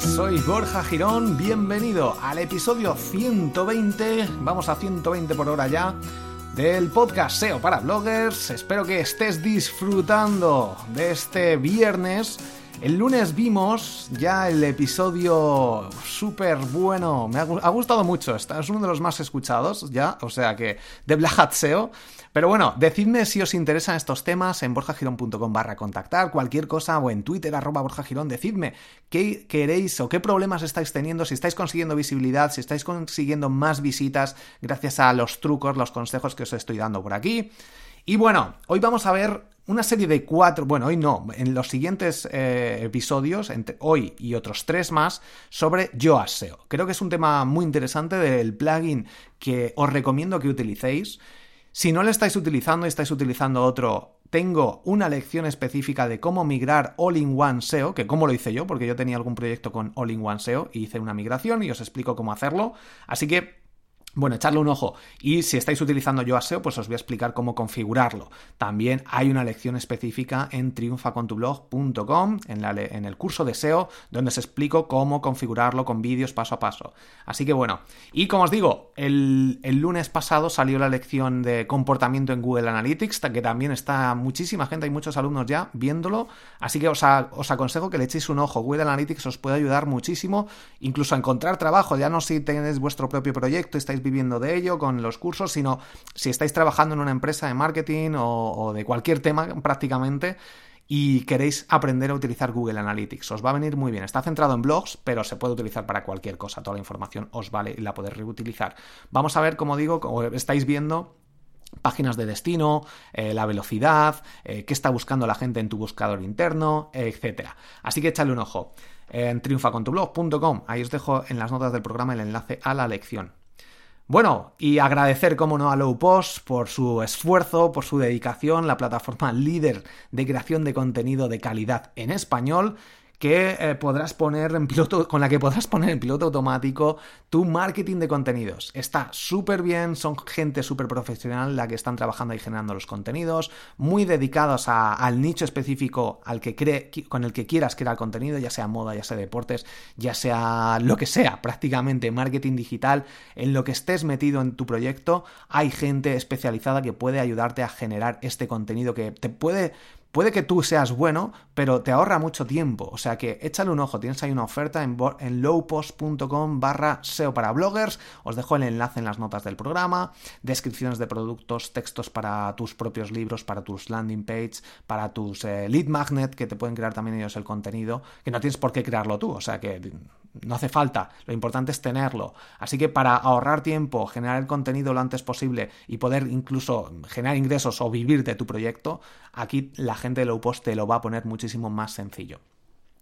Soy Borja Girón, bienvenido al episodio 120, vamos a 120 por hora ya, del podcast SEO para bloggers. Espero que estés disfrutando de este viernes. El lunes vimos ya el episodio súper bueno, me ha, gu- ha gustado mucho, es uno de los más escuchados ya, o sea que de Black Hat SEO. Pero bueno, decidme si os interesan estos temas en borjagirón.com barra contactar, cualquier cosa, o en Twitter arroba borjagirón, decidme qué queréis o qué problemas estáis teniendo, si estáis consiguiendo visibilidad, si estáis consiguiendo más visitas gracias a los trucos, los consejos que os estoy dando por aquí. Y bueno, hoy vamos a ver una serie de cuatro, bueno, hoy no, en los siguientes eh, episodios, entre hoy y otros tres más, sobre Yoast SEO. Creo que es un tema muy interesante del plugin que os recomiendo que utilicéis. Si no lo estáis utilizando y estáis utilizando otro, tengo una lección específica de cómo migrar All-in-One SEO, que cómo lo hice yo, porque yo tenía algún proyecto con All-in-One SEO y hice una migración y os explico cómo hacerlo. Así que bueno, echarle un ojo. Y si estáis utilizando Yoast SEO, pues os voy a explicar cómo configurarlo. También hay una lección específica en triunfacontublog.com, en, en el curso de SEO, donde os explico cómo configurarlo con vídeos paso a paso. Así que bueno, y como os digo, el, el lunes pasado salió la lección de comportamiento en Google Analytics, que también está muchísima gente, hay muchos alumnos ya viéndolo. Así que os, os aconsejo que le echéis un ojo. Google Analytics os puede ayudar muchísimo, incluso a encontrar trabajo, ya no si tenéis vuestro propio proyecto estáis viviendo de ello con los cursos, sino si estáis trabajando en una empresa de marketing o, de cualquier tema prácticamente y queréis aprender a utilizar Google Analytics. Os va a venir muy bien. Está centrado en blogs, pero se puede utilizar para cualquier cosa. Toda la información os vale y la podéis reutilizar. Vamos a ver, como digo, como estáis viendo, páginas de destino, eh, la velocidad, eh, qué está buscando la gente en tu buscador interno, eh, etcétera. Así que échale un ojo en triunfacontublog.com. Ahí os dejo en las notas del programa el enlace a la lección. Bueno, y agradecer, como no, a Low Post por su esfuerzo, por su dedicación, la plataforma líder de creación de contenido de calidad en español que eh, podrás poner en piloto, con la que podrás poner en piloto automático tu marketing de contenidos. Está súper bien, son gente súper profesional la que están trabajando y generando los contenidos, muy dedicados al nicho específico al que cree, con el que quieras crear contenido, ya sea moda, ya sea deportes, ya sea lo que sea, prácticamente marketing digital, en lo que estés metido en tu proyecto, hay gente especializada que puede ayudarte a generar este contenido que te puede Puede que tú seas bueno, pero te ahorra mucho tiempo. O sea que échale un ojo. Tienes ahí una oferta en, en lowpost.com barra SEO para bloggers. Os dejo el enlace en las notas del programa. Descripciones de productos, textos para tus propios libros, para tus landing page, para tus eh, lead magnet, que te pueden crear también ellos el contenido. Que no tienes por qué crearlo tú. O sea que no hace falta, lo importante es tenerlo. Así que para ahorrar tiempo, generar el contenido lo antes posible y poder incluso generar ingresos o vivir de tu proyecto, aquí la gente de Low Post te lo va a poner muchísimo más sencillo.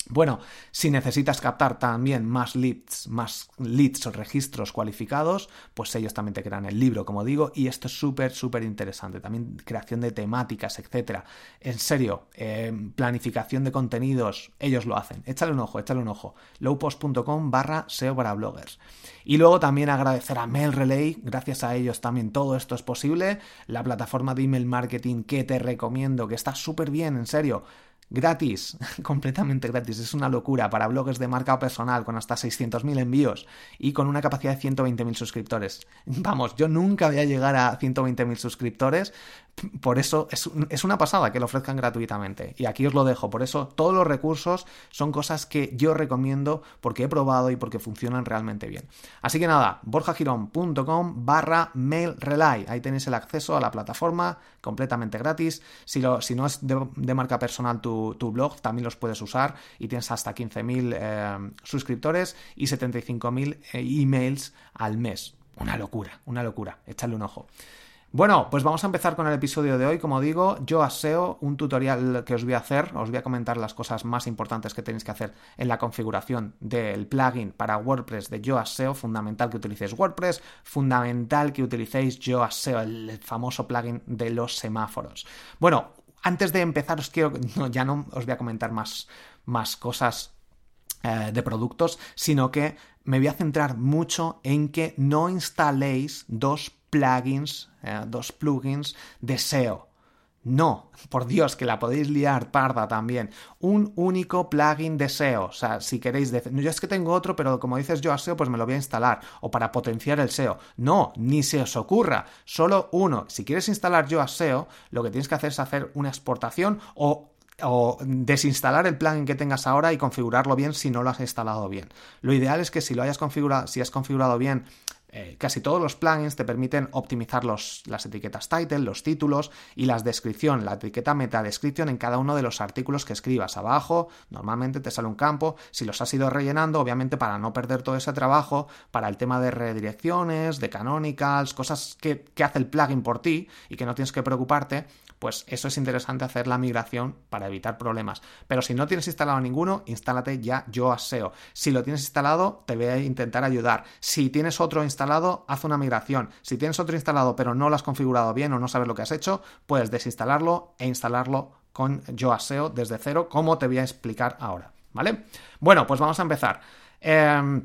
Bueno, si necesitas captar también más leads, más leads o registros cualificados, pues ellos también te crean el libro, como digo, y esto es súper, súper interesante. También creación de temáticas, etcétera. En serio, eh, planificación de contenidos, ellos lo hacen. Échale un ojo, échale un ojo. lowpost.com barra SEO para bloggers. Y luego también agradecer a Mail Relay, gracias a ellos también todo esto es posible. La plataforma de email marketing que te recomiendo, que está súper bien, en serio gratis, completamente gratis, es una locura para blogs de marca personal con hasta 600.000 envíos y con una capacidad de 120.000 suscriptores. Vamos, yo nunca voy a llegar a 120.000 suscriptores, por eso es, una pasada que lo ofrezcan gratuitamente. Y aquí os lo dejo. Por eso todos los recursos son cosas que yo recomiendo porque he probado y porque funcionan realmente bien. Así que nada, borjagirón.com barra mail relay. Ahí tenéis el acceso a la plataforma completamente gratis. Si, no es de, marca personal tu, blog, también los puedes usar y tienes hasta 15.000 eh, suscriptores y 75.000 eh, emails al mes. Una locura, una locura. Échale un ojo. Bueno, pues vamos a empezar con el episodio de hoy. Como digo, yo aseo, un tutorial que os voy a hacer. Os voy a comentar las cosas más importantes que tenéis que hacer en la configuración del plugin para WordPress de Yo Aseo. Fundamental que utilicéis WordPress, fundamental que utilicéis Yo Aseo, el famoso plugin de los semáforos. Bueno, antes de empezar, os quiero. ya no os voy a comentar más, más cosas eh, de productos, sino que me voy a centrar mucho en que no instaléis dos plugins, eh, dos plugins de SEO. No, por Dios, que la podéis liar parda también. Un único plugin de SEO. O sea, si queréis decir, yo es que tengo otro, pero como dices yo a SEO, pues me lo voy a instalar. O para potenciar el SEO. No, ni se os ocurra. Solo uno. Si quieres instalar yo a SEO, lo que tienes que hacer es hacer una exportación o o desinstalar el plugin que tengas ahora y configurarlo bien si no lo has instalado bien. Lo ideal es que si lo hayas configurado, si has configurado bien eh, casi todos los plugins te permiten optimizar los, las etiquetas title, los títulos y las descripción, la etiqueta meta descripción en cada uno de los artículos que escribas. Abajo normalmente te sale un campo, si los has ido rellenando, obviamente para no perder todo ese trabajo, para el tema de redirecciones, de canonicals, cosas que, que hace el plugin por ti y que no tienes que preocuparte, pues eso es interesante hacer la migración para evitar problemas. Pero si no tienes instalado ninguno, instálate ya Yoast SEO. Si lo tienes instalado, te voy a intentar ayudar. Si tienes otro instalado, haz una migración. Si tienes otro instalado pero no lo has configurado bien o no sabes lo que has hecho, puedes desinstalarlo e instalarlo con Yoast SEO desde cero, como te voy a explicar ahora. ¿Vale? Bueno, pues vamos a empezar. Em,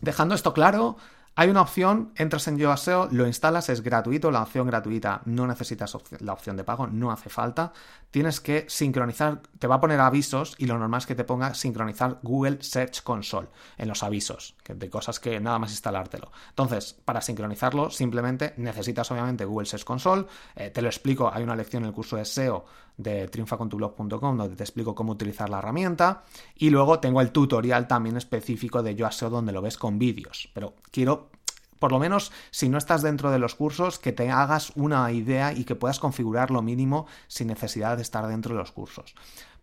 dejando esto claro, hay una opción, entras en YoASEO, lo instalas, es gratuito, la opción gratuita no necesitas la opción de pago, no hace falta. Tienes que sincronizar, te va a poner avisos y lo normal es que te ponga sincronizar Google Search Console en los avisos, de cosas que nada más instalártelo. Entonces, para sincronizarlo, simplemente necesitas obviamente Google Search Console. Eh, te lo explico, hay una lección en el curso de SEO de triunfacontublog.com donde te explico cómo utilizar la herramienta y luego tengo el tutorial también específico de YoASEO donde lo ves con vídeos, pero quiero por lo menos si no estás dentro de los cursos, que te hagas una idea y que puedas configurar lo mínimo sin necesidad de estar dentro de los cursos.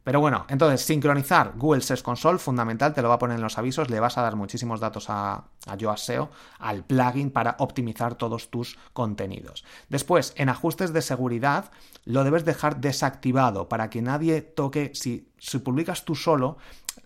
Pero bueno, entonces sincronizar Google Search Console, fundamental, te lo va a poner en los avisos, le vas a dar muchísimos datos a, a SEO, al plugin para optimizar todos tus contenidos. Después, en ajustes de seguridad, lo debes dejar desactivado para que nadie toque, si, si publicas tú solo,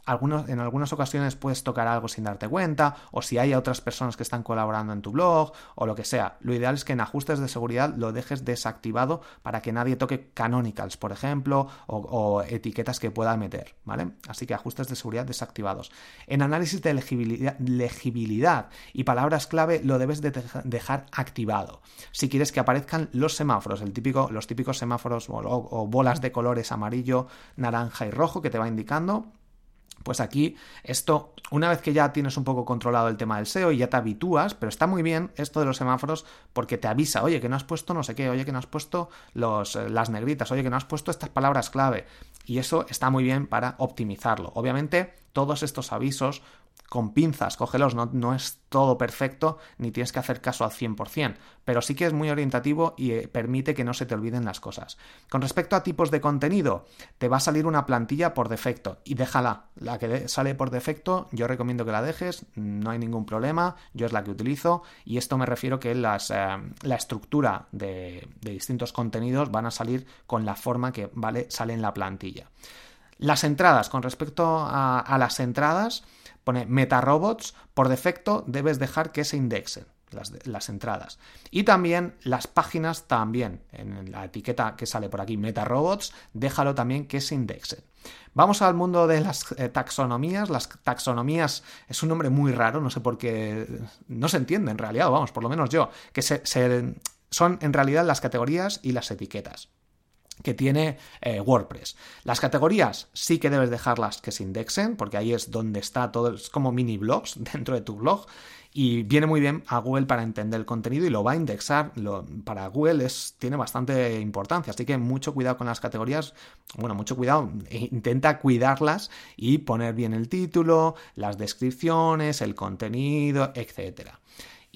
en algunas ocasiones puedes tocar algo sin darte cuenta, o si hay otras personas que están colaborando en tu blog, o lo que sea. Lo ideal es que en ajustes de seguridad lo dejes desactivado para que nadie toque canonicals, por ejemplo, o, etiquetas que pueda meter, ¿vale? Así que ajustes de seguridad desactivados. En análisis de legibilidad, y palabras clave lo debes dejar activado. Si quieres que aparezcan los semáforos, el típico, los típicos semáforos o bolas de colores amarillo, naranja y rojo que te va indicando pues aquí esto, una vez que ya tienes un poco controlado el tema del SEO y ya te habitúas, pero está muy bien esto de los semáforos porque te avisa, oye, que no has puesto no sé qué, oye, que no has puesto los, eh, las negritas, oye, que no has puesto estas palabras clave. Y eso está muy bien para optimizarlo. Obviamente, todos estos avisos con pinzas, cógelos, no, no es todo perfecto ni tienes que hacer caso al 100%, pero sí que es muy orientativo y eh, permite que no se te olviden las cosas. Con respecto a tipos de contenido, te va a salir una plantilla por defecto y déjala. La que sale por defecto, yo recomiendo que la dejes, no hay ningún problema, yo es la que utilizo y esto me refiero que las, eh, la estructura de, distintos contenidos van a salir con la forma que vale, sale en la plantilla. Las entradas, con respecto a las entradas, pone MetaRobots, por defecto debes dejar que se indexen las, entradas. Y también las páginas también, en la etiqueta que sale por aquí, MetaRobots, déjalo también que se indexen. Vamos al mundo de las eh, taxonomías. Las taxonomías es un nombre muy raro, no sé por qué, no se entiende en realidad, vamos, por lo menos yo, que se, son en realidad las categorías y las etiquetas que tiene eh, WordPress. Las categorías sí que debes dejarlas que se indexen, porque ahí es donde está todo, es como mini blogs dentro de tu blog y viene muy bien a Google para entender el contenido y lo va a indexar. para Google es, tiene bastante importancia, así que mucho cuidado con las categorías. Bueno, mucho cuidado, e intenta cuidarlas y poner bien el título, las descripciones, el contenido, etcétera.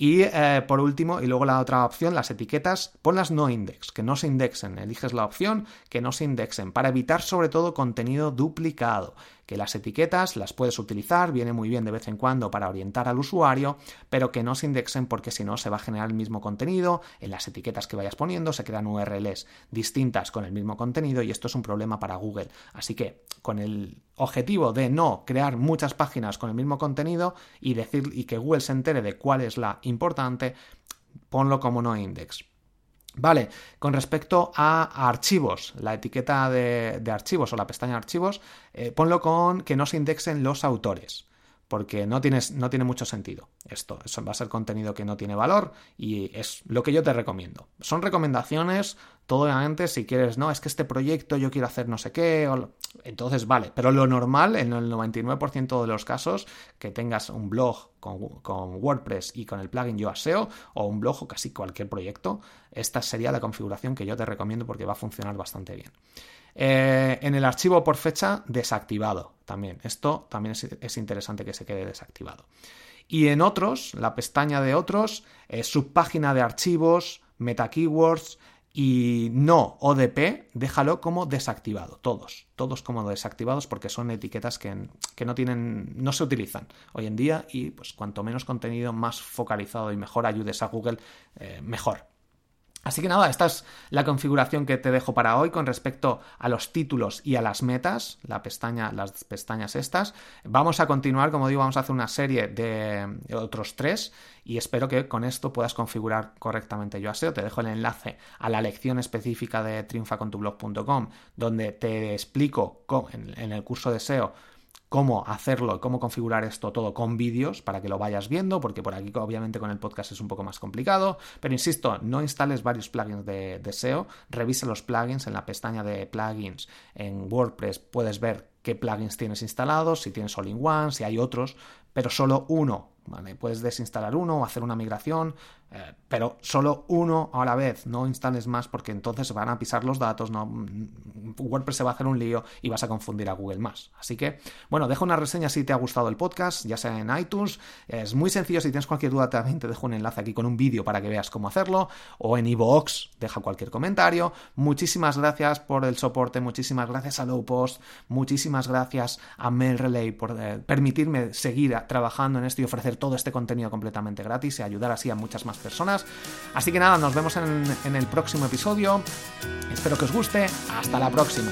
Y eh, por último, y luego la otra opción, las etiquetas, ponlas no index, que no se indexen. Eliges la opción que no se indexen, para evitar sobre todo contenido duplicado que las etiquetas las puedes utilizar, viene muy bien de vez en cuando para orientar al usuario, pero que no se indexen porque si no se va a generar el mismo contenido, en las etiquetas que vayas poniendo se crean URLs distintas con el mismo contenido y esto es un problema para Google. Así que con el objetivo de no crear muchas páginas con el mismo contenido y decir y que Google se entere de cuál es la importante, ponlo como no index. Vale, con respecto a archivos, la etiqueta de, archivos o la pestaña archivos, eh, ponlo con que no se indexen los autores porque no, tienes, no tiene mucho sentido esto. Eso va a ser contenido que no tiene valor y es lo que yo te recomiendo. Son recomendaciones, todo obviamente, si quieres, no, es que este proyecto yo quiero hacer no sé qué, entonces vale, pero lo normal, en el 99% de los casos, que tengas un blog con, con WordPress y con el plugin Yoast SEO o un blog o casi cualquier proyecto, esta sería la configuración que yo te recomiendo porque va a funcionar bastante bien. Eh, en el archivo por fecha, desactivado también. Esto también es, interesante que se quede desactivado. Y en otros, la pestaña de otros, eh, subpágina de archivos, meta keywords y no ODP, déjalo como desactivado. Todos, todos como desactivados porque son etiquetas que, no tienen, no se utilizan hoy en día y pues cuanto menos contenido más focalizado y mejor ayudes a Google, eh, mejor. Así que nada, esta es la configuración que te dejo para hoy con respecto a los títulos y a las metas, la pestaña, las pestañas estas. Vamos a continuar, como digo, vamos a hacer una serie de otros tres y espero que con esto puedas configurar correctamente yo SEO. Te dejo el enlace a la lección específica de triunfacontublog.com donde te explico en el curso de SEO cómo hacerlo y cómo configurar esto todo con vídeos para que lo vayas viendo, porque por aquí obviamente con el podcast es un poco más complicado, pero insisto, no instales varios plugins de, SEO, revisa los plugins en la pestaña de plugins en WordPress, puedes ver qué plugins tienes instalados, si tienes all-in-one, si hay otros, pero solo uno Puedes desinstalar uno o hacer una migración, eh, pero solo uno a la vez, no instales más porque entonces van a pisar los datos, no, mm, WordPress se va a hacer un lío y vas a confundir a Google más. Así que, bueno, deja una reseña si te ha gustado el podcast, ya sea en iTunes, es muy sencillo, si tienes cualquier duda también te dejo un enlace aquí con un vídeo para que veas cómo hacerlo, o en iVoox, deja cualquier comentario. Muchísimas gracias por el soporte, muchísimas gracias a Lowpost, muchísimas gracias a MailRelay por eh, permitirme seguir trabajando en esto y ofrecer todo este contenido completamente gratis y ayudar así a muchas más personas. Así que nada, nos vemos en, el próximo episodio. Espero que os guste. Hasta la próxima.